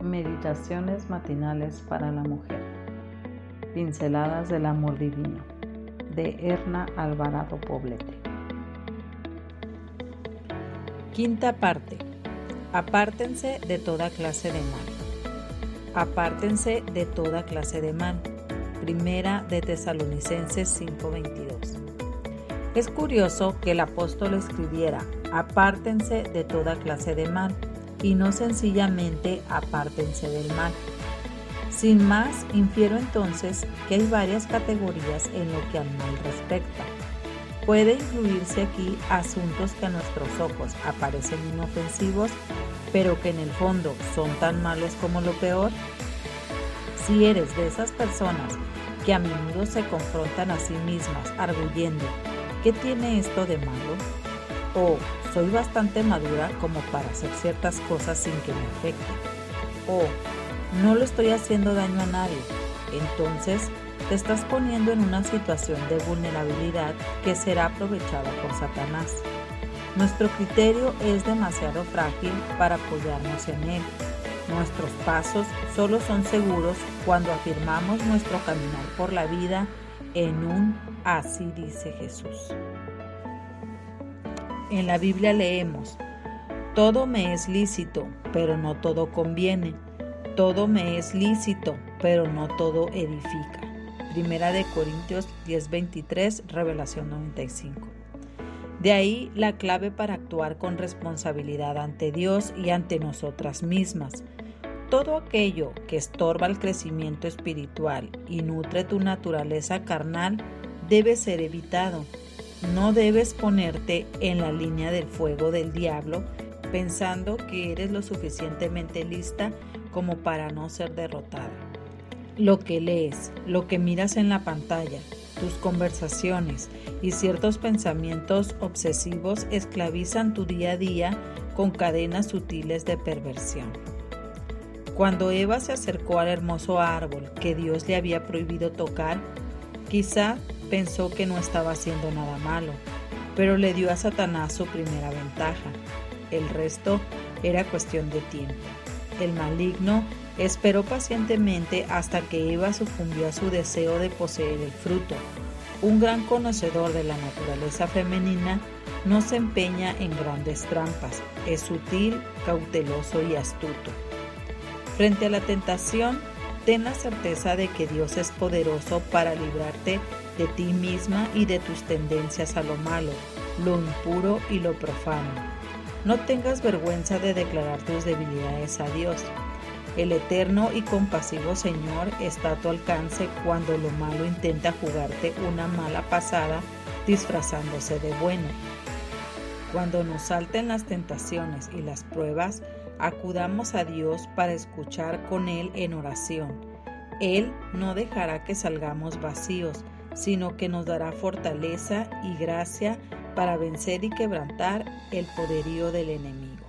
Meditaciones matinales para la mujer. Pinceladas del amor divino. De Erna Alvarado Poblete. Quinta parte. Apártense de toda clase de mal. Apártense de toda clase de mal. Primera de Tesalonicenses 5:22. Es curioso que el apóstol escribiera, apártense de toda clase de mal y no sencillamente apártense del mal. Sin más, infiero entonces que hay varias categorías en lo que al mal respecta. Puede incluirse aquí asuntos que a nuestros ojos aparecen inofensivos, pero que en el fondo son tan malos como lo peor. Si eres de esas personas que a menudo se confrontan a sí mismas arguyendo, ¿qué tiene esto de malo? O soy bastante madura como para hacer ciertas cosas sin que me afecten. O no lo estoy haciendo daño a nadie. Entonces te estás poniendo en una situación de vulnerabilidad que será aprovechada por Satanás. Nuestro criterio es demasiado frágil para apoyarnos en él. Nuestros pasos solo son seguros cuando afirmamos nuestro caminar por la vida en un así dice Jesús. En la Biblia leemos, todo me es lícito, pero no todo conviene. Todo me es lícito, pero no todo edifica. Primera de Corintios 10:23, Revelación 95. De ahí la clave para actuar con responsabilidad ante Dios y ante nosotras mismas. Todo aquello que estorba el crecimiento espiritual y nutre tu naturaleza carnal debe ser evitado no debes ponerte en la línea del fuego del diablo pensando que eres lo suficientemente lista como para no ser derrotada. Lo que lees, lo que miras en la pantalla, tus conversaciones y ciertos pensamientos obsesivos esclavizan tu día a día con cadenas sutiles de perversión. Cuando Eva se acercó al hermoso árbol que Dios le había prohibido tocar, quizá pensó que no estaba haciendo nada malo, pero le dio a Satanás su primera ventaja. El resto era cuestión de tiempo. El maligno esperó pacientemente hasta que Eva sucumbió a su deseo de poseer el fruto. Un gran conocedor de la naturaleza femenina no se empeña en grandes trampas, es sutil, cauteloso y astuto. Frente a la tentación, ten la certeza de que Dios es poderoso para librarte de ti misma y de tus tendencias a lo malo, lo impuro y lo profano. No tengas vergüenza de declarar tus debilidades a Dios. El eterno y compasivo Señor está a tu alcance cuando lo malo intenta jugarte una mala pasada disfrazándose de bueno. Cuando nos salten las tentaciones y las pruebas, acudamos a Dios para escuchar con Él en oración. Él no dejará que salgamos vacíos, sino que nos dará fortaleza y gracia para vencer y quebrantar el poderío del enemigo.